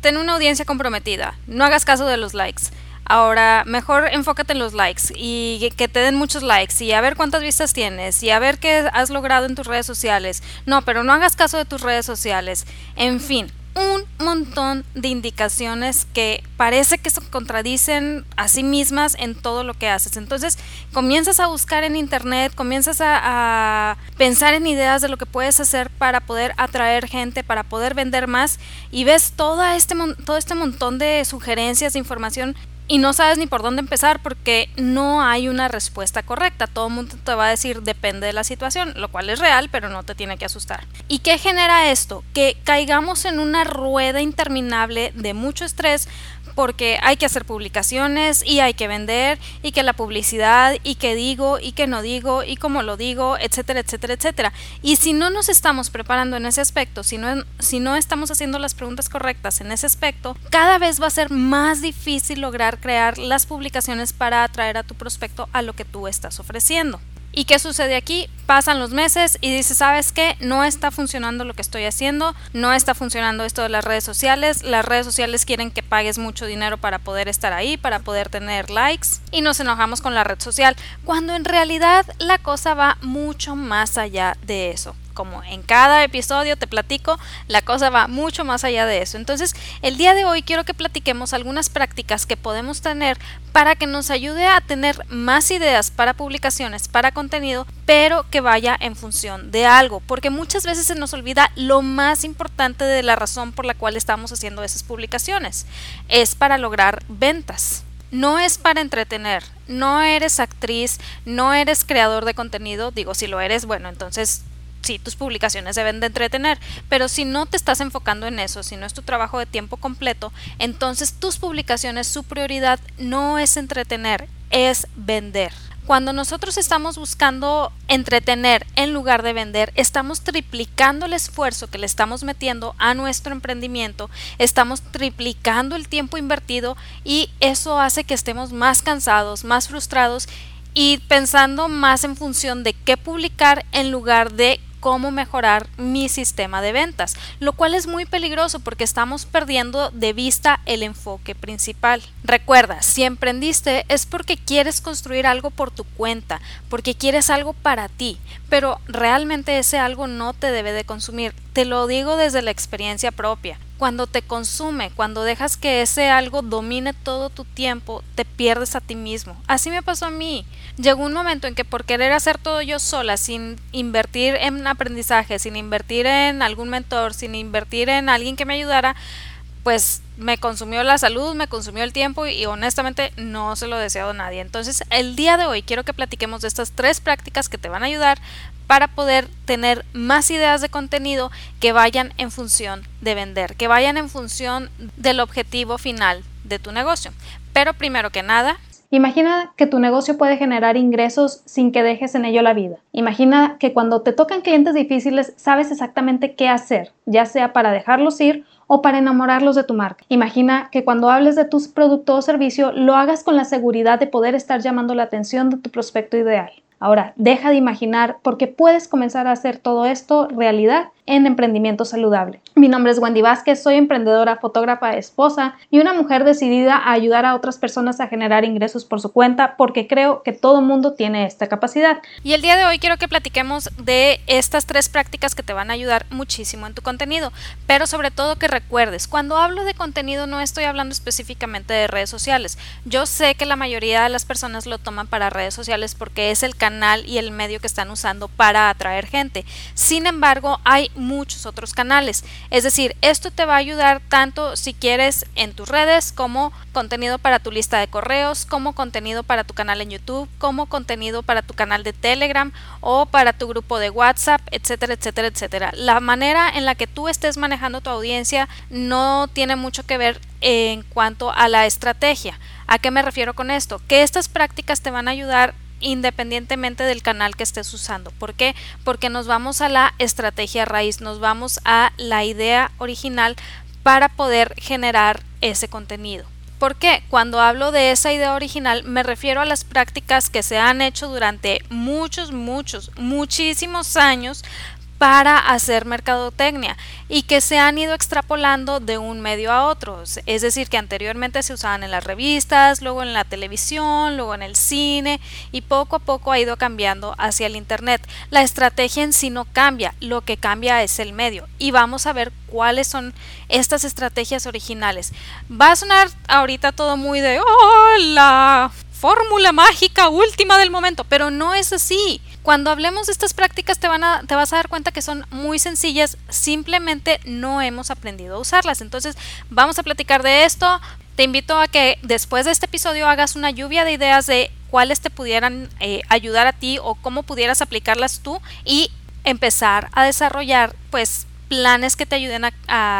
ten una audiencia comprometida, no hagas caso de los likes. Ahora, mejor enfócate en los likes y que te den muchos likes y a ver cuántas vistas tienes y a ver qué has logrado en tus redes sociales. No, pero no hagas caso de tus redes sociales. En fin, un montón de indicaciones que parece que se contradicen a sí mismas en todo lo que haces. Entonces comienzas a buscar en internet, comienzas a, pensar en ideas de lo que puedes hacer para poder atraer gente, para poder vender más y ves toda este, todo este montón de sugerencias, de información y no sabes ni por dónde empezar porque no hay una respuesta correcta. Todo el mundo te va a decir depende de la situación, lo cual es real, pero no te tiene que asustar. ¿Y qué genera esto? Que caigamos en una rueda interminable de mucho estrés porque hay que hacer publicaciones y hay que vender y que la publicidad y que digo y que no digo y cómo lo digo, etcétera, etcétera, etcétera. Y si no nos estamos preparando en ese aspecto, si no, si no estamos haciendo las preguntas correctas en ese aspecto, cada vez va a ser más difícil lograr crear las publicaciones para atraer a tu prospecto a lo que tú estás ofreciendo. ¿Y qué sucede aquí? Pasan los meses y dices, ¿sabes qué? No está funcionando lo que estoy haciendo, no está funcionando esto de las redes sociales, las redes sociales quieren que pagues mucho dinero para poder estar ahí, para poder tener likes y nos enojamos con la red social, cuando en realidad la cosa va mucho más allá de eso como en cada episodio te platico, la cosa va mucho más allá de eso. Entonces, el día de hoy quiero que platiquemos algunas prácticas que podemos tener para que nos ayude a tener más ideas para publicaciones, para contenido, pero que vaya en función de algo, porque muchas veces se nos olvida lo más importante de la razón por la cual estamos haciendo esas publicaciones. Es para lograr ventas no es para entretener, no eres actriz, no eres creador de contenido, digo, si lo eres, bueno, entonces sí, tus publicaciones deben de entretener, pero si no te estás enfocando en eso, si no es tu trabajo de tiempo completo, entonces tus publicaciones, su prioridad no es entretener, es vender. Cuando nosotros estamos buscando entretener en lugar de vender, estamos triplicando el esfuerzo que le estamos metiendo a nuestro emprendimiento, estamos triplicando el tiempo invertido y eso hace que estemos más cansados, más frustrados y pensando más en función de qué publicar en lugar de cómo mejorar mi sistema de ventas, lo cual es muy peligroso porque estamos perdiendo de vista el enfoque principal. Recuerda, si emprendiste es porque quieres construir algo por tu cuenta, porque quieres algo para ti, pero realmente ese algo no te debe de consumir. Te lo digo desde la experiencia propia cuando te consume, cuando dejas que ese algo domine todo tu tiempo, te pierdes a ti mismo. Así me pasó a mí. Llegó un momento en que por querer hacer todo yo sola, sin invertir en aprendizaje, sin invertir en algún mentor, sin invertir en alguien que me ayudara, pues me consumió la salud, me consumió el tiempo y, honestamente no se lo deseo a nadie. Entonces, el día de hoy quiero que platiquemos de estas tres prácticas que te van a ayudar para poder tener más ideas de contenido que vayan en función de vender, que vayan en función del objetivo final de tu negocio. Pero primero que nada, Imagina que tu negocio puede generar ingresos sin que dejes en ello la vida. Imagina que cuando te tocan clientes difíciles sabes exactamente qué hacer, ya sea para dejarlos ir o para enamorarlos de tu marca. Imagina que cuando hables de tu producto o servicio lo hagas con la seguridad de poder estar llamando la atención de tu prospecto ideal. Ahora, deja de imaginar porque puedes comenzar a hacer todo esto realidad en emprendimiento saludable. Mi nombre es Wendy Vázquez, soy emprendedora, fotógrafa, esposa y una mujer decidida a ayudar a otras personas a generar ingresos por su cuenta porque creo que todo mundo tiene esta capacidad. Y el día de hoy quiero que platiquemos de estas tres prácticas que te van a ayudar muchísimo en tu contenido, pero sobre todo que recuerdes, cuando hablo de contenido no estoy hablando específicamente de redes sociales. Yo sé que la mayoría de las personas lo toman para redes sociales porque es el canal y el medio que están usando para atraer gente. Sin embargo, hay muchos otros canales. Es decir, esto te va a ayudar tanto si quieres en tus redes como contenido para tu lista de correos, como contenido para tu canal en YouTube, como contenido para tu canal de Telegram o para tu grupo de WhatsApp, etcétera, etcétera, etcétera. La manera en la que tú estés manejando tu audiencia no tiene mucho que ver en cuanto a la estrategia. ¿A qué me refiero con esto? Que estas prácticas te van a ayudar independientemente del canal que estés usando. ¿Por qué? Porque nos vamos a la estrategia raíz, nos vamos a la idea original para poder generar ese contenido. ¿Por qué? Cuando hablo de esa idea original me refiero a las prácticas que se han hecho durante muchos, muchos, muchísimos años para hacer mercadotecnia y que se han ido extrapolando de un medio a otro. Es decir, que anteriormente se usaban en las revistas, luego en la televisión, luego en el cine y poco a poco ha ido cambiando hacia el Internet. La estrategia en sí no cambia, lo que cambia es el medio y vamos a ver cuáles son estas estrategias originales. Va a sonar ahorita todo muy de ¡Hola! Fórmula mágica última del momento, pero no es así. Cuando hablemos de estas prácticas te, van a, te vas a dar cuenta que son muy sencillas, simplemente no hemos aprendido a usarlas. Entonces vamos a platicar de esto. Te invito a que después de este episodio hagas una lluvia de ideas de cuáles te pudieran eh, ayudar a ti o cómo pudieras aplicarlas tú y empezar a desarrollar pues planes que te ayuden a,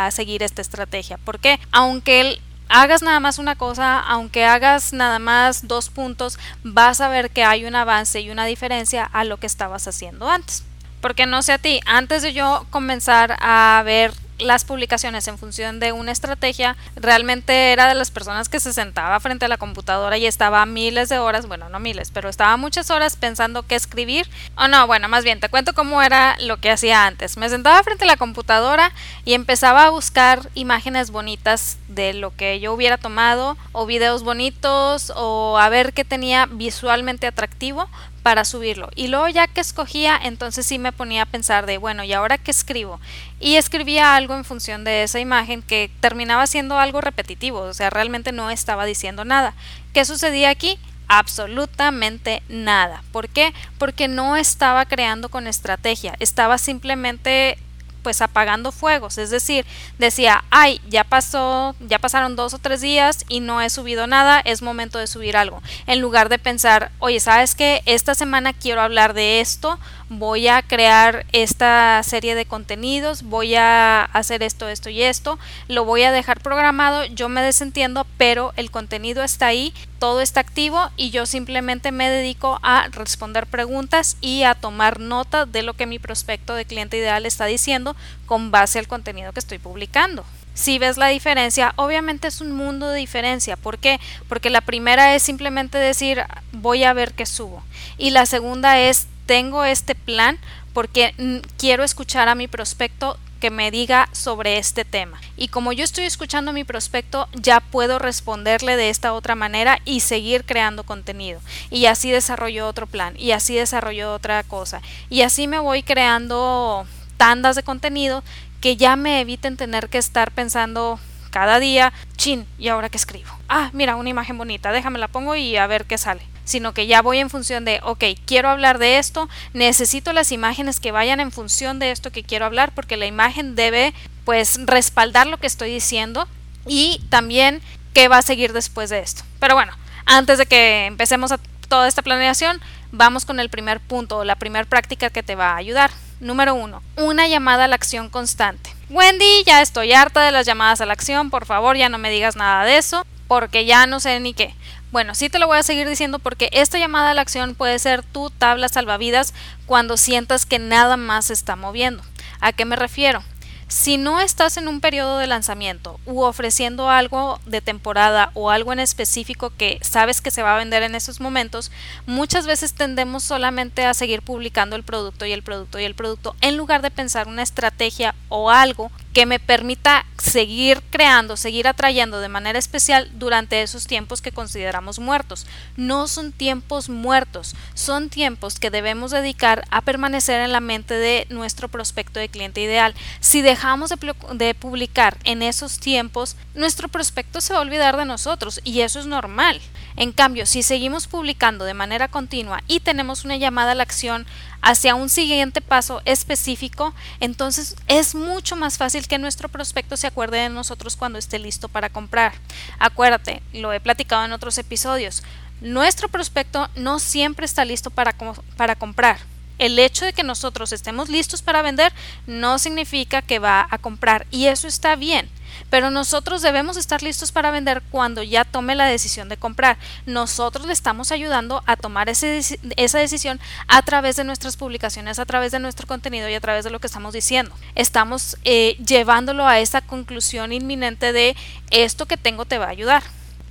a seguir esta estrategia. Porque aunque el hagas nada más una cosa, aunque hagas nada más dos puntos, vas a ver que hay un avance y una diferencia a lo que estabas haciendo antes. Porque no sé a ti, antes de yo comenzar a ver las publicaciones en función de una estrategia, realmente era de las personas que se sentaba frente a la computadora y estaba miles de horas, bueno, no miles, pero estaba muchas horas pensando qué escribir. O no, bueno, más bien, te cuento cómo era lo que hacía antes. Me sentaba frente a la computadora y empezaba a buscar imágenes bonitas de lo que yo hubiera tomado o videos bonitos o a ver qué tenía visualmente atractivo para subirlo. Y luego ya que escogía, entonces sí me ponía a pensar de, bueno, ¿y ahora qué escribo? Y escribía algo en función de esa imagen que terminaba siendo algo repetitivo, o sea, realmente no estaba diciendo nada. ¿Qué sucedía aquí? Absolutamente nada. ¿Por qué? Porque no estaba creando con estrategia, estaba simplemente pues apagando fuegos, es decir, decía, ay, ya pasó, ya pasaron dos o tres días y no he subido nada, es momento de subir algo, en lugar de pensar, oye, ¿sabes qué? Esta semana quiero hablar de esto, voy a crear esta serie de contenidos, voy a hacer esto, esto y esto, lo voy a dejar programado, yo me desentiendo, pero el contenido está ahí, todo está activo y yo simplemente me dedico a responder preguntas y a tomar nota de lo que mi prospecto de cliente ideal está diciendo con base al contenido que estoy publicando. Si ves la diferencia, obviamente es un mundo de diferencia. ¿Por qué? Porque la primera es simplemente decir voy a ver qué subo. Y la segunda es tengo este plan porque quiero escuchar a mi prospecto que me diga sobre este tema. Y como yo estoy escuchando a mi prospecto, ya puedo responderle de esta otra manera y seguir creando contenido. Y así desarrollo otro plan, y así desarrollo otra cosa. Y así me voy creando tandas de contenido que ya me eviten tener que estar pensando cada día, chin, ¿y ahora qué escribo? Ah, mira, una imagen bonita, déjame la pongo y a ver qué sale sino que ya voy en función de, ok, quiero hablar de esto, necesito las imágenes que vayan en función de esto que quiero hablar, porque la imagen debe pues respaldar lo que estoy diciendo y también qué va a seguir después de esto. Pero bueno, antes de que empecemos a toda esta planeación, vamos con el primer punto, la primera práctica que te va a ayudar. Número uno, una llamada a la acción constante. Wendy, ya estoy harta de las llamadas a la acción, por favor ya no me digas nada de eso, porque ya no sé ni qué. Bueno, sí te lo voy a seguir diciendo porque esta llamada a la acción puede ser tu tabla salvavidas cuando sientas que nada más se está moviendo. ¿A qué me refiero? Si no estás en un periodo de lanzamiento u ofreciendo algo de temporada o algo en específico que sabes que se va a vender en esos momentos, muchas veces tendemos solamente a seguir publicando el producto y el producto y el producto en lugar de pensar una estrategia o algo que me permita seguir creando, seguir atrayendo de manera especial durante esos tiempos que consideramos muertos. No son tiempos muertos, son tiempos que debemos dedicar a permanecer en la mente de nuestro prospecto de cliente ideal. Si dejamos de, de publicar en esos tiempos, nuestro prospecto se va a olvidar de nosotros y eso es normal. En cambio, si seguimos publicando de manera continua y tenemos una llamada a la acción hacia un siguiente paso específico, entonces es mucho más fácil que nuestro prospecto se acuerde de nosotros cuando esté listo para comprar. Acuérdate, lo he platicado en otros episodios, nuestro prospecto no siempre está listo para, para comprar. El hecho de que nosotros estemos listos para vender no significa que va a comprar y eso está bien. Pero nosotros debemos estar listos para vender cuando ya tome la decisión de comprar. Nosotros le estamos ayudando a tomar esa decisión a través de nuestras publicaciones, a través de nuestro contenido y a través de lo que estamos diciendo. Estamos eh, llevándolo a esa conclusión inminente de esto que tengo te va a ayudar.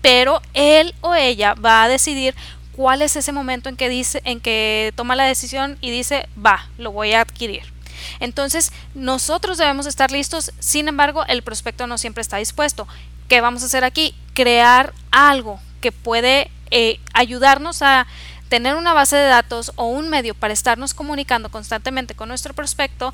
Pero él o ella va a decidir cuál es ese momento en que dice, en que toma la decisión y dice, va, lo voy a adquirir. Entonces, nosotros debemos estar listos, sin embargo, el prospecto no siempre está dispuesto. ¿Qué vamos a hacer aquí? Crear algo que puede eh, ayudarnos a tener una base de datos o un medio para estarnos comunicando constantemente con nuestro prospecto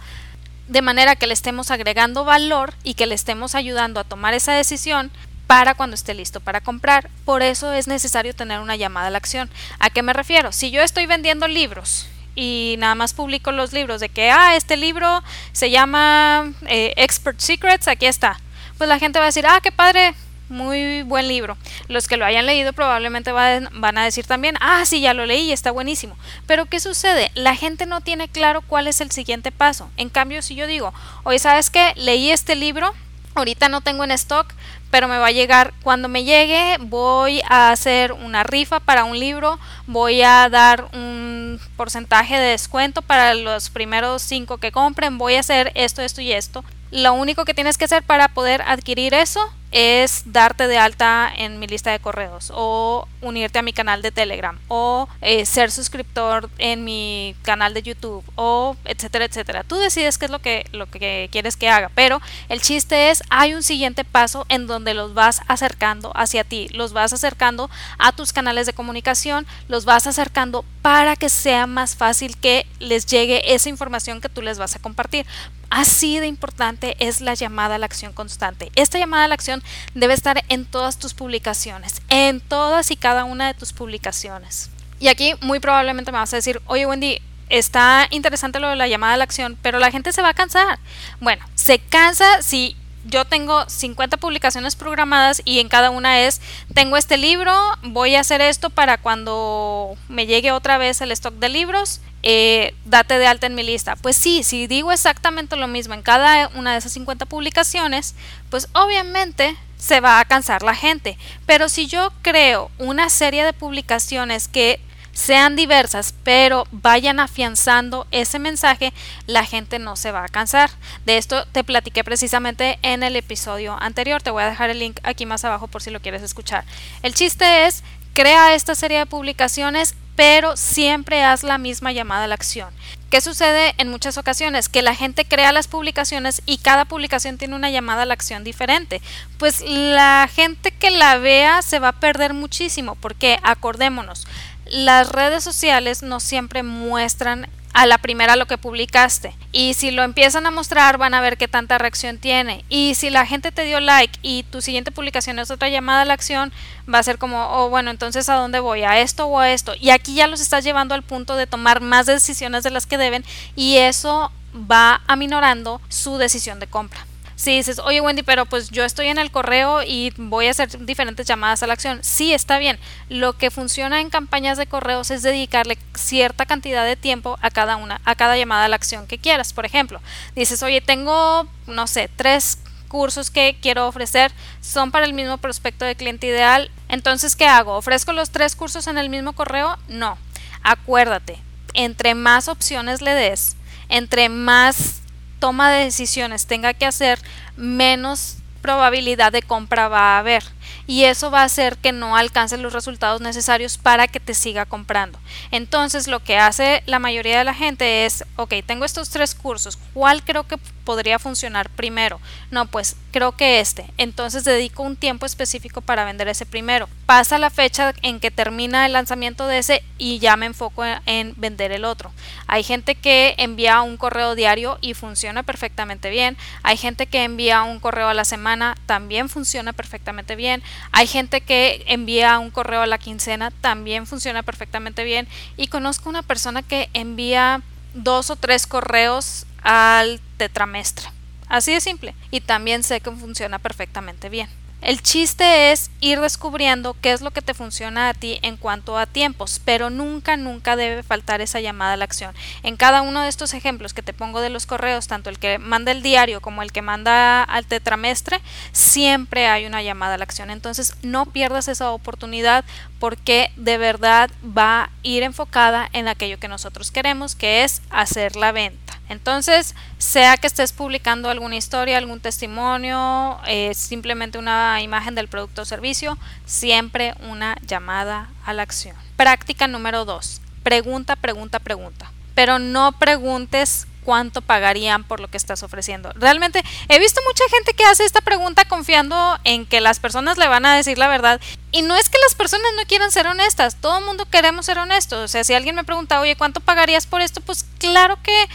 de manera que le estemos agregando valor y que le estemos ayudando a tomar esa decisión para cuando esté listo para comprar. Por eso es necesario tener una llamada a la acción. ¿A qué me refiero? Si yo estoy vendiendo libros y nada más publico los libros de que, ah, este libro se llama eh, Expert Secrets, aquí está. Pues la gente va a decir, ah, qué padre, muy buen libro. Los que lo hayan leído probablemente van, a decir también, ah, sí, ya lo leí, está buenísimo. Pero ¿qué sucede? La gente no tiene claro cuál es el siguiente paso. En cambio, si yo digo, oye, ¿sabes qué? Leí este libro, ahorita no tengo en stock, pero me va a llegar, cuando me llegue voy a hacer una rifa para un libro, voy a dar un porcentaje de descuento para los primeros cinco que compren, voy a hacer esto, esto y esto. Lo único que tienes que hacer para poder adquirir eso es darte de alta en mi lista de correos o unirte a mi canal de Telegram o eh, ser suscriptor en mi canal de YouTube o etcétera, etcétera. Tú decides qué es lo que, lo que quieres que haga, pero el chiste es hay un siguiente paso en donde los vas acercando hacia ti, los vas acercando a tus canales de comunicación, los vas acercando para que sea más fácil que les llegue esa información que tú les vas a compartir. Así de importante es la llamada a la acción constante. Esta llamada a la acción debe estar en todas tus publicaciones, en todas y cada una de tus publicaciones. Y aquí muy probablemente me vas a decir, oye Wendy, está interesante lo de la llamada a la acción, pero la gente se va a cansar. Bueno, se cansa si yo tengo 50 publicaciones programadas y en cada una es, tengo este libro, voy a hacer esto para cuando me llegue otra vez el stock de libros, eh, date de alta en mi lista. Pues sí, si digo exactamente lo mismo en cada una de esas 50 publicaciones, pues obviamente se va a cansar la gente. Pero si yo creo una serie de publicaciones que sean diversas, pero vayan afianzando ese mensaje, la gente no se va a cansar. De esto te platiqué precisamente en el episodio anterior. Te voy a dejar el link aquí más abajo por si lo quieres escuchar. El chiste es, crea esta serie de publicaciones pero siempre haz la misma llamada a la acción. ¿Qué sucede en muchas ocasiones? Que la gente crea las publicaciones y cada publicación tiene una llamada a la acción diferente. Pues la gente que la vea se va a perder muchísimo porque acordémonos, las redes sociales no siempre muestran a la primera lo que publicaste. Y si lo empiezan a mostrar, van a ver qué tanta reacción tiene. Y si la gente te dio like y tu siguiente publicación es otra llamada a la acción, va a ser como, oh, bueno, entonces ¿a dónde voy? ¿A esto o a esto? Y aquí ya los estás llevando al punto de tomar más decisiones de las que deben y eso va aminorando su decisión de compra si dices, oye Wendy, pero pues yo estoy en el correo y voy a hacer diferentes llamadas a la acción, sí, está bien. Lo que funciona en campañas de correos es dedicarle cierta cantidad de tiempo a cada una, a cada llamada a la acción que quieras. Por ejemplo, dices, oye, tengo, no sé, tres cursos que quiero ofrecer son para el mismo prospecto de cliente ideal. Entonces, ¿qué hago? ¿Ofrezco los tres cursos en el mismo correo? No. Acuérdate, entre más opciones le des, entre más toma de decisiones tenga que hacer, menos probabilidad de compra va a haber y eso va a hacer que no alcances los resultados necesarios para que te siga comprando. Entonces lo que hace la mayoría de la gente es, ok, tengo estos tres cursos, ¿cuál creo que podría funcionar primero? No, pues creo que este. Entonces dedico un tiempo específico para vender ese primero. Pasa la fecha en que termina el lanzamiento de ese y ya me enfoco en vender el otro. Hay gente que envía un correo diario y funciona perfectamente bien. Hay gente que envía un correo a la semana, también funciona perfectamente bien. Hay gente que envía un correo a la quincena, también funciona perfectamente bien. Y conozco una persona que envía dos o tres correos al tetramestre. Así de simple. Y también sé que funciona perfectamente bien. El chiste es ir descubriendo qué es lo que te funciona a ti en cuanto a tiempos, pero nunca, nunca debe faltar esa llamada a la acción. En cada uno de estos ejemplos que te pongo de los correos, tanto el que manda el diario como el que manda al tetramestre, siempre hay una llamada a la acción. Entonces no pierdas esa oportunidad porque de verdad va a ir enfocada en aquello que nosotros queremos, que es hacer la venta. Entonces, sea que estés publicando alguna historia, algún testimonio, eh, simplemente una imagen del producto o servicio, siempre una llamada a la acción. Práctica número 2. Pregunta, pregunta, pregunta. Pero no preguntes cuánto pagarían por lo que estás ofreciendo. Realmente he visto mucha gente que hace esta pregunta confiando en que las personas le van a decir la verdad. Y no es que las personas no quieran ser honestas, todo el mundo queremos ser honestos. O sea, si alguien me pregunta, oye, ¿cuánto pagarías por esto? Pues claro que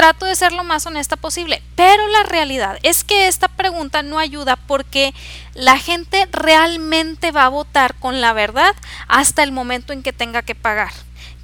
trato de ser lo más honesta posible. Pero la realidad es que esta pregunta no ayuda porque la gente realmente va a votar con la verdad hasta el momento en que tenga que pagar.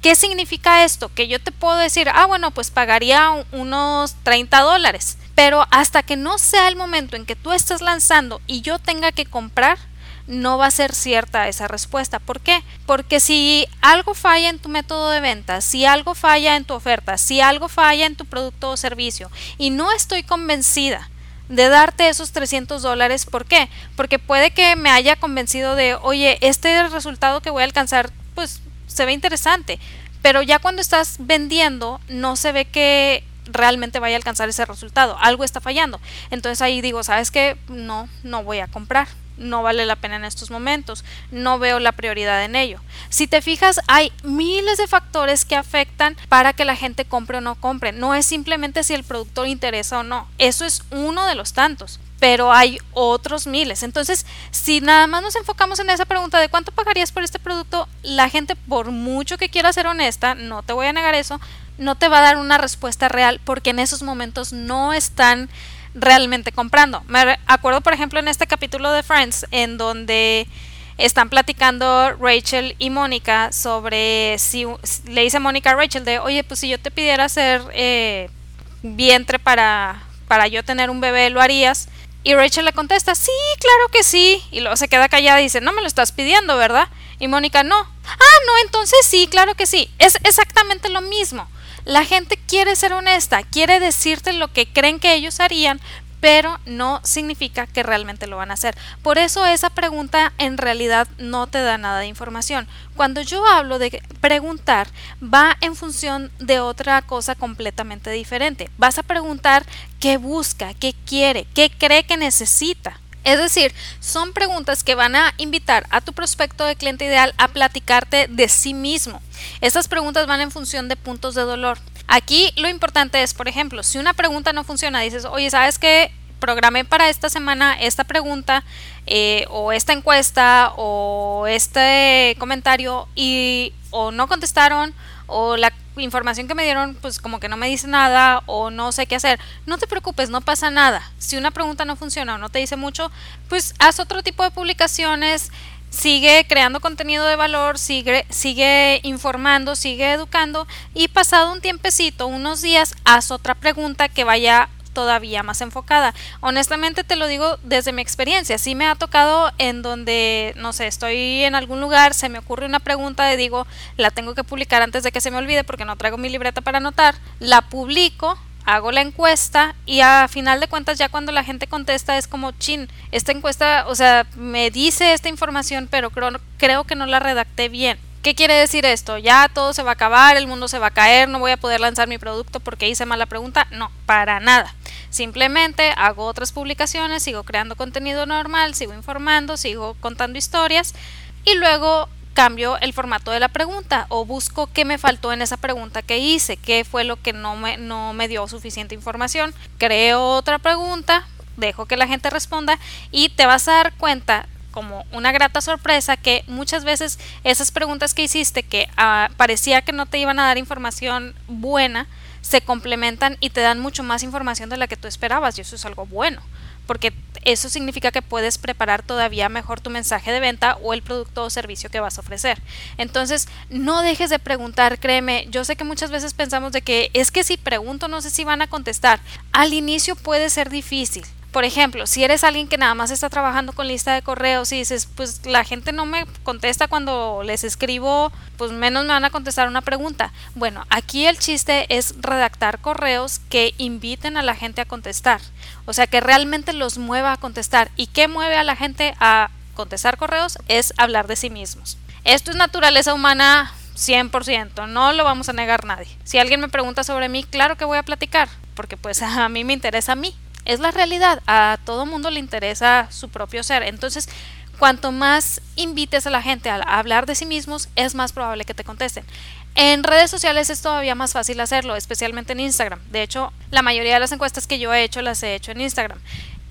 ¿Qué significa esto? Que yo te puedo decir, ah, bueno, pues pagaría unos 30 dólares. Pero hasta que no sea el momento en que tú estés lanzando y yo tenga que comprar, no va a ser cierta esa respuesta. ¿Por qué? Porque si algo falla en tu método de venta, si algo falla en tu oferta, si algo falla en tu producto o servicio y no estoy convencida de darte esos 300 dólares, ¿por qué? Porque puede que me haya convencido de, oye, este resultado que voy a alcanzar, pues se ve interesante, pero ya cuando estás vendiendo no se ve que realmente vaya a alcanzar ese resultado, algo está fallando. Entonces ahí digo, ¿sabes qué? No, no voy a comprar no vale la pena en estos momentos, no veo la prioridad en ello. Si te fijas, hay miles de factores que afectan para que la gente compre o no compre. No es simplemente si el productor interesa o no, eso es uno de los tantos pero hay otros miles. Entonces, si nada más nos enfocamos en esa pregunta de cuánto pagarías por este producto, la gente, por mucho que quiera ser honesta, no te voy a negar eso, no te va a dar una respuesta real porque en esos momentos no están realmente comprando. Me acuerdo, por ejemplo, en este capítulo de Friends, en donde están platicando Rachel y Mónica sobre si le dice Mónica a Rachel de, oye, pues si yo te pidiera hacer eh, vientre para, para yo tener un bebé, ¿lo harías? Y Rachel le contesta, sí, claro que sí. Y luego se queda callada y dice, no me lo estás pidiendo, ¿verdad? Y Mónica, no. Ah, no, entonces sí, claro que sí. Es exactamente lo mismo. La gente quiere ser honesta, quiere decirte lo que creen que ellos harían, pero no significa que realmente lo van a hacer. Por eso esa pregunta en realidad no te da nada de información. Cuando yo hablo de preguntar, va en función de otra cosa completamente diferente. Vas a preguntar qué busca, qué quiere, qué cree que necesita. Es decir, son preguntas que van a invitar a tu prospecto de cliente ideal a platicarte de sí mismo. Estas preguntas van en función de puntos de dolor. Aquí lo importante es, por ejemplo, si una pregunta no funciona, dices, oye, ¿sabes qué? Programé para esta semana esta pregunta eh, o esta encuesta o este comentario y o no contestaron o la información que me dieron pues como que no me dice nada o no sé qué hacer, no te preocupes, no pasa nada. Si una pregunta no funciona o no te dice mucho, pues haz otro tipo de publicaciones, sigue creando contenido de valor, sigue, sigue informando, sigue educando y pasado un tiempecito, unos días, haz otra pregunta que vaya todavía más enfocada. Honestamente te lo digo desde mi experiencia. Sí me ha tocado en donde, no sé, estoy en algún lugar, se me ocurre una pregunta de digo, la tengo que publicar antes de que se me olvide porque no traigo mi libreta para anotar. La publico, hago la encuesta y a final de cuentas ya cuando la gente contesta es como, chin, esta encuesta, o sea, me dice esta información, pero creo, creo que no la redacté bien. ¿Qué quiere decir esto? Ya todo se va a acabar, el mundo se va a caer, no voy a poder lanzar mi producto porque hice mala pregunta. No, para nada. Simplemente hago otras publicaciones, sigo creando contenido normal, sigo informando, sigo contando historias y luego cambio el formato de la pregunta o busco qué me faltó en esa pregunta que hice, qué fue lo que no me, no me dio suficiente información. Creo otra pregunta, dejo que la gente responda y te vas a dar cuenta como una grata sorpresa que muchas veces esas preguntas que hiciste que ah, parecía que no te iban a dar información buena, se complementan y te dan mucho más información de la que tú esperabas y eso es algo bueno porque eso significa que puedes preparar todavía mejor tu mensaje de venta o el producto o servicio que vas a ofrecer. Entonces, no dejes de preguntar, créeme, yo sé que muchas veces pensamos de que es que si pregunto no sé si van a contestar. Al inicio puede ser difícil, por ejemplo, si eres alguien que nada más está trabajando con lista de correos y dices, pues la gente no me contesta cuando les escribo, pues menos me van a contestar una pregunta. Bueno, aquí el chiste es redactar correos que inviten a la gente a contestar. O sea, que realmente los mueva a contestar. ¿Y qué mueve a la gente a contestar correos? Es hablar de sí mismos. Esto es naturaleza humana 100%, no lo vamos a negar nadie. Si alguien me pregunta sobre mí, claro que voy a platicar, porque pues a mí me interesa a mí es la realidad. A todo mundo le interesa su propio ser. Entonces, cuanto más invites a la gente a hablar de sí mismos, es más probable que te contesten. En redes sociales es todavía más fácil hacerlo, especialmente en Instagram. De hecho, la mayoría de las encuestas que yo he hecho las he hecho en Instagram.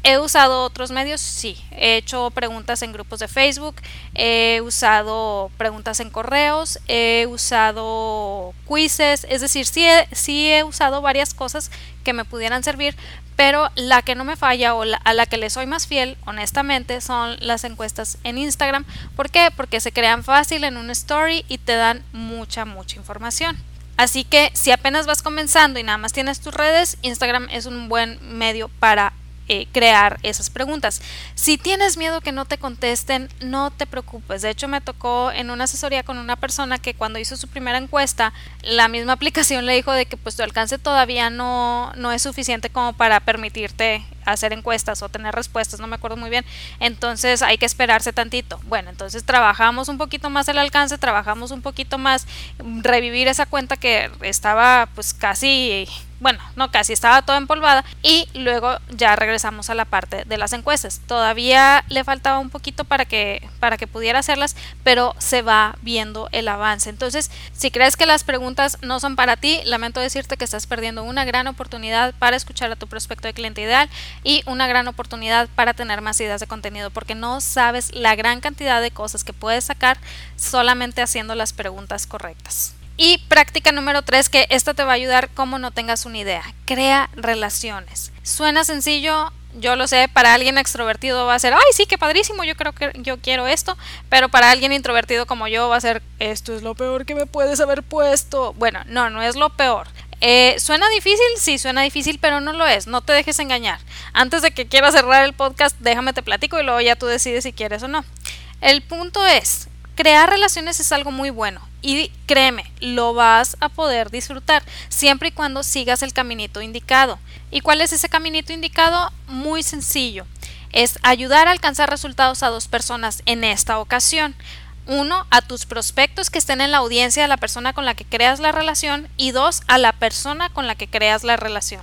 He usado otros medios, sí. He hecho preguntas en grupos de Facebook, he usado preguntas en correos, he usado quizzes, es decir, sí he, sí he usado varias cosas que me pudieran servir, pero la que no me falla o a la que le soy más fiel, honestamente, son las encuestas en Instagram. ¿Por qué? Porque se crean fácil en un story y te dan mucha, mucha información. Así que si apenas vas comenzando y nada más tienes tus redes, Instagram es un buen medio para eh, crear esas preguntas. Si tienes miedo que no te contesten, no te preocupes. De hecho, me tocó en una asesoría con una persona que cuando hizo su primera encuesta, la misma aplicación le dijo de que pues tu alcance todavía no, no es suficiente como para permitirte hacer encuestas o tener respuestas, no me acuerdo muy bien. Entonces hay que esperarse tantito. Bueno, entonces trabajamos un poquito más el alcance, trabajamos un poquito más revivir esa cuenta que estaba pues casi bueno, no casi, estaba toda empolvada y luego ya regresamos a la parte de las encuestas. Todavía le faltaba un poquito para que para que pudiera hacerlas, pero se va viendo el avance. Entonces, si crees que las preguntas no son para ti, lamento decirte que estás perdiendo una gran oportunidad para escuchar a tu prospecto de cliente ideal y una gran oportunidad para tener más ideas de contenido, porque no sabes la gran cantidad de cosas que puedes sacar solamente haciendo las preguntas correctas. Y práctica número 3, que esta te va a ayudar como no tengas una idea. Crea relaciones. Suena sencillo, yo lo sé, para alguien extrovertido va a ser, ay, sí, qué padrísimo, yo creo que yo quiero esto, pero para alguien introvertido como yo va a ser, esto es lo peor que me puedes haber puesto. Bueno, no, no es lo peor. Eh, ¿Suena difícil? Sí, suena difícil, pero no lo es. No te dejes engañar. Antes de que quieras cerrar el podcast, déjame te platico y luego ya tú decides si quieres o no. El punto es, crear relaciones es algo muy bueno y créeme, lo vas a poder disfrutar siempre y cuando sigas el caminito indicado. ¿Y cuál es ese caminito indicado? Muy sencillo. Es ayudar a alcanzar resultados a dos personas en esta ocasión. Uno, a tus prospectos que estén en la audiencia de la persona con la que creas la relación y dos, a la persona con la que creas la relación.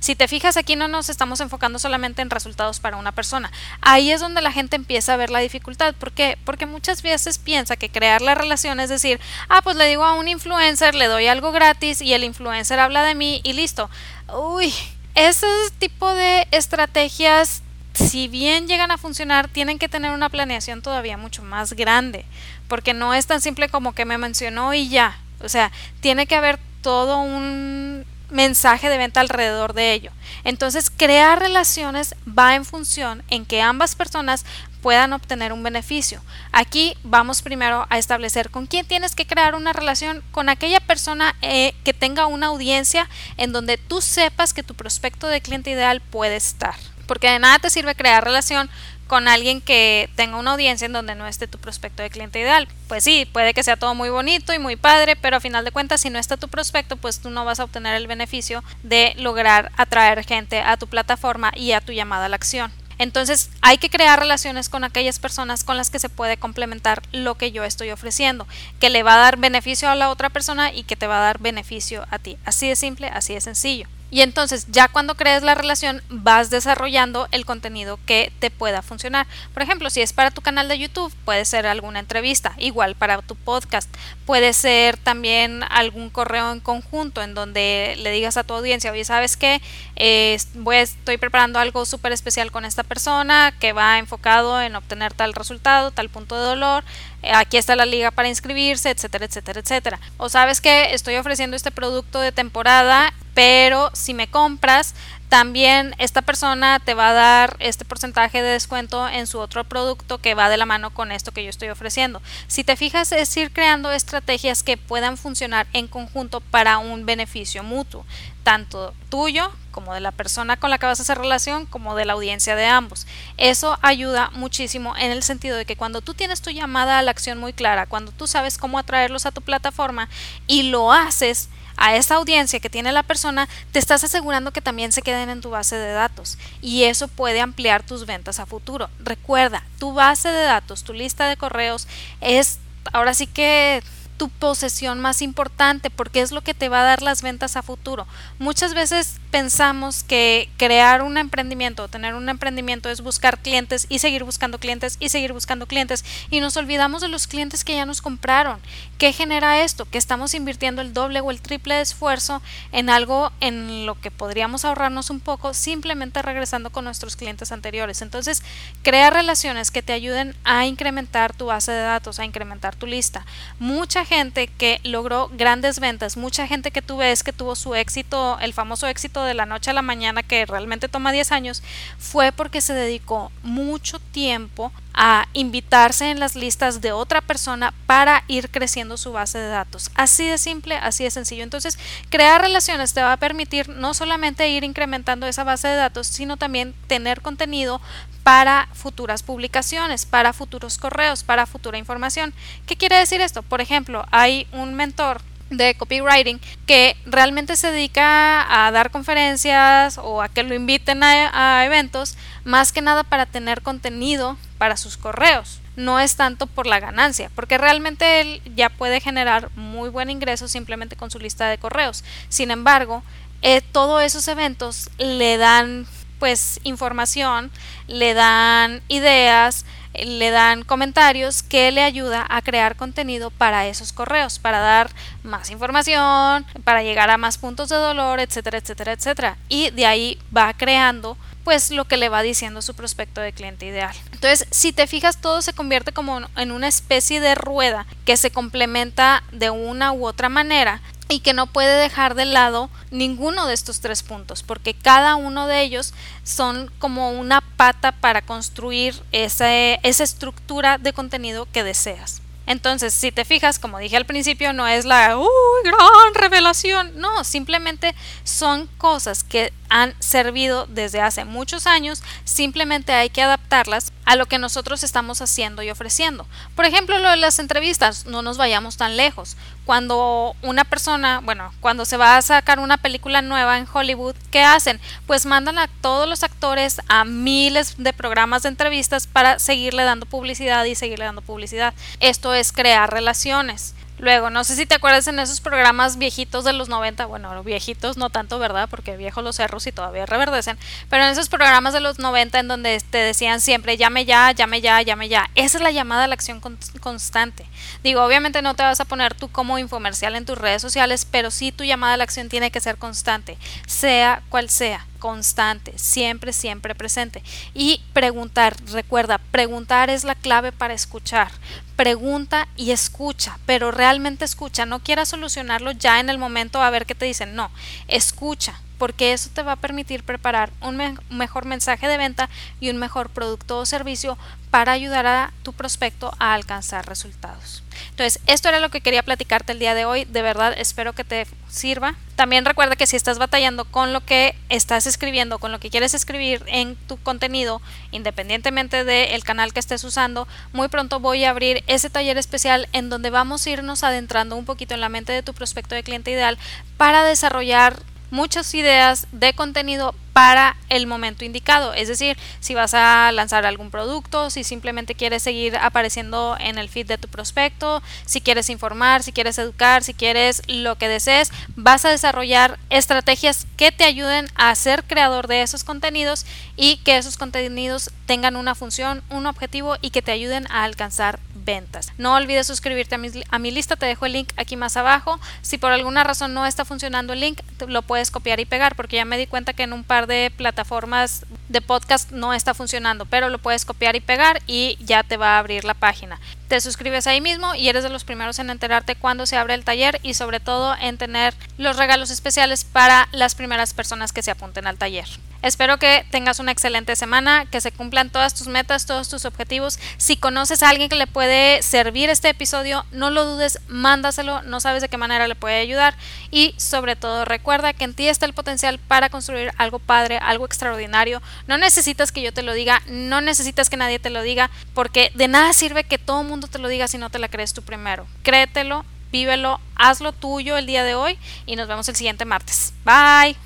Si te fijas aquí no nos estamos enfocando solamente en resultados para una persona. Ahí es donde la gente empieza a ver la dificultad. ¿Por qué? Porque muchas veces piensa que crear la relación es decir, ah, pues le digo a un influencer, le doy algo gratis y el influencer habla de mí y listo. Uy, ese tipo de estrategias si bien llegan a funcionar, tienen que tener una planeación todavía mucho más grande, porque no es tan simple como que me mencionó y ya. O sea, tiene que haber todo un mensaje de venta alrededor de ello. Entonces, crear relaciones va en función en que ambas personas puedan obtener un beneficio. Aquí vamos primero a establecer con quién tienes que crear una relación con aquella persona eh, que tenga una audiencia en donde tú sepas que tu prospecto de cliente ideal puede estar. Porque de nada te sirve crear relación con alguien que tenga una audiencia en donde no esté tu prospecto de cliente ideal. Pues sí, puede que sea todo muy bonito y muy padre, pero a final de cuentas si no está tu prospecto, pues tú no vas a obtener el beneficio de lograr atraer gente a tu plataforma y a tu llamada a la acción. Entonces hay que crear relaciones con aquellas personas con las que se puede complementar lo que yo estoy ofreciendo, que le va a dar beneficio a la otra persona y que te va a dar beneficio a ti. Así de simple, así de sencillo. Y entonces ya cuando crees la relación vas desarrollando el contenido que te pueda funcionar. Por ejemplo, si es para tu canal de YouTube, puede ser alguna entrevista, igual para tu podcast. Puede ser también algún correo en conjunto en donde le digas a tu audiencia, oye, ¿sabes qué? Eh, voy, estoy preparando algo súper especial con esta persona que va enfocado en obtener tal resultado, tal punto de dolor. Aquí está la liga para inscribirse, etcétera, etcétera, etcétera. O sabes que estoy ofreciendo este producto de temporada pero si me compras, también esta persona te va a dar este porcentaje de descuento en su otro producto que va de la mano con esto que yo estoy ofreciendo. Si te fijas, es ir creando estrategias que puedan funcionar en conjunto para un beneficio mutuo, tanto tuyo como de la persona con la que vas a hacer relación, como de la audiencia de ambos. Eso ayuda muchísimo en el sentido de que cuando tú tienes tu llamada a la acción muy clara, cuando tú sabes cómo atraerlos a tu plataforma y lo haces, a esa audiencia que tiene la persona, te estás asegurando que también se queden en tu base de datos y eso puede ampliar tus ventas a futuro. Recuerda, tu base de datos, tu lista de correos es ahora sí que tu posesión más importante porque es lo que te va a dar las ventas a futuro. Muchas veces pensamos que crear un emprendimiento o tener un emprendimiento es buscar clientes y seguir buscando clientes y seguir buscando clientes y nos olvidamos de los clientes que ya nos compraron. ¿Qué genera esto? Que estamos invirtiendo el doble o el triple de esfuerzo en algo en lo que podríamos ahorrarnos un poco simplemente regresando con nuestros clientes anteriores. Entonces, crea relaciones que te ayuden a incrementar tu base de datos, a incrementar tu lista. Mucha gente que logró grandes ventas, mucha gente que tú ves que tuvo su éxito, el famoso éxito de la noche a la mañana que realmente toma 10 años, fue porque se dedicó mucho tiempo a invitarse en las listas de otra persona para ir creciendo su base de datos. Así de simple, así de sencillo. Entonces, crear relaciones te va a permitir no solamente ir incrementando esa base de datos, sino también tener contenido para futuras publicaciones, para futuros correos, para futura información. ¿Qué quiere decir esto? Por ejemplo, hay un mentor de copywriting que realmente se dedica a dar conferencias o a que lo inviten a, eventos, más que nada para tener contenido para sus correos. No es tanto por la ganancia, porque realmente él ya puede generar muy buen ingreso simplemente con su lista de correos. Sin embargo, eh, todos esos eventos le dan pues información, le dan ideas, le dan comentarios que le ayuda a crear contenido para esos correos, para dar más información, para llegar a más puntos de dolor, etcétera, etcétera, etcétera. Y de ahí va creando pues lo que le va diciendo su prospecto de cliente ideal. Entonces, si te fijas, todo se convierte como en una especie de rueda que se complementa de una u otra manera y que no puede dejar de lado ninguno de estos tres puntos, porque cada uno de ellos son como una pata para construir esa, esa estructura de contenido que deseas. Entonces, si te fijas, como dije al principio, no es la ¡Uy, gran revelación. No, simplemente son cosas que han servido desde hace muchos años, simplemente hay que adaptarlas a lo que nosotros estamos haciendo y ofreciendo. Por ejemplo, lo de las entrevistas, no nos vayamos tan lejos. Cuando una persona, bueno, cuando se va a sacar una película nueva en Hollywood, ¿qué hacen? Pues mandan a todos los actores a miles de programas de entrevistas para seguirle dando publicidad y seguirle dando publicidad. Esto es crear relaciones. Luego, no sé si te acuerdas en esos programas viejitos de los 90, bueno, viejitos no tanto, ¿verdad? Porque viejos los cerros y todavía reverdecen, pero en esos programas de los 90 en donde te decían siempre, llame ya, llame ya, llame ya. Esa es la llamada a la acción constante. Digo, obviamente no te vas a poner tú como infomercial en tus redes sociales, pero sí tu llamada a la acción tiene que ser constante, sea cual sea constante, siempre, siempre presente. Y preguntar, recuerda, preguntar es la clave para escuchar. Pregunta y escucha, pero realmente escucha. No quieras solucionarlo ya en el momento a ver qué te dicen. No, escucha porque eso te va a permitir preparar un mejor mensaje de venta y un mejor producto o servicio para ayudar a tu prospecto a alcanzar resultados. Entonces, esto era lo que quería platicarte el día de hoy. De verdad, espero que te sirva. También recuerda que si estás batallando con lo que estás escribiendo, con lo que quieres escribir en tu contenido, independientemente del canal que estés usando, muy pronto voy a abrir ese taller especial en donde vamos a irnos adentrando un poquito en la mente de tu prospecto de cliente ideal para desarrollar muchas ideas de contenido para el momento indicado. Es decir, si vas a lanzar algún producto, si simplemente quieres seguir apareciendo en el feed de tu prospecto, si quieres informar, si quieres educar, si quieres lo que desees, vas a desarrollar estrategias que te ayuden a ser creador de esos contenidos y que esos contenidos tengan una función, un objetivo y que te ayuden a alcanzar ventas. No olvides suscribirte a mi, a mi, lista, te dejo el link aquí más abajo. Si por alguna razón no está funcionando el link, lo puedes copiar y pegar porque ya me di cuenta que en un par de plataformas de podcast no está funcionando, pero lo puedes copiar y pegar y ya te va a abrir la página. Te suscribes ahí mismo y eres de los primeros en enterarte cuando se abre el taller y sobre todo en tener los regalos especiales para las primeras personas que se apunten al taller. Espero que tengas una excelente semana, que se cumplan todas tus metas, todos tus objetivos. Si conoces a alguien que le puede servir este episodio, no lo dudes, mándaselo, no sabes de qué manera le puede ayudar y sobre todo recuerda que en ti está el potencial para construir algo padre, algo extraordinario. No necesitas que yo te lo diga, no necesitas que nadie te lo diga, porque de nada sirve que todo el te lo diga si no te la crees tú primero. Créetelo, vívelo, hazlo tuyo el día de hoy y nos vemos el siguiente martes. Bye.